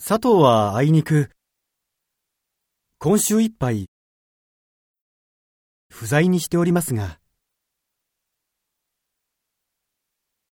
佐藤はあいにく、今週いっぱい、不在にしておりますが、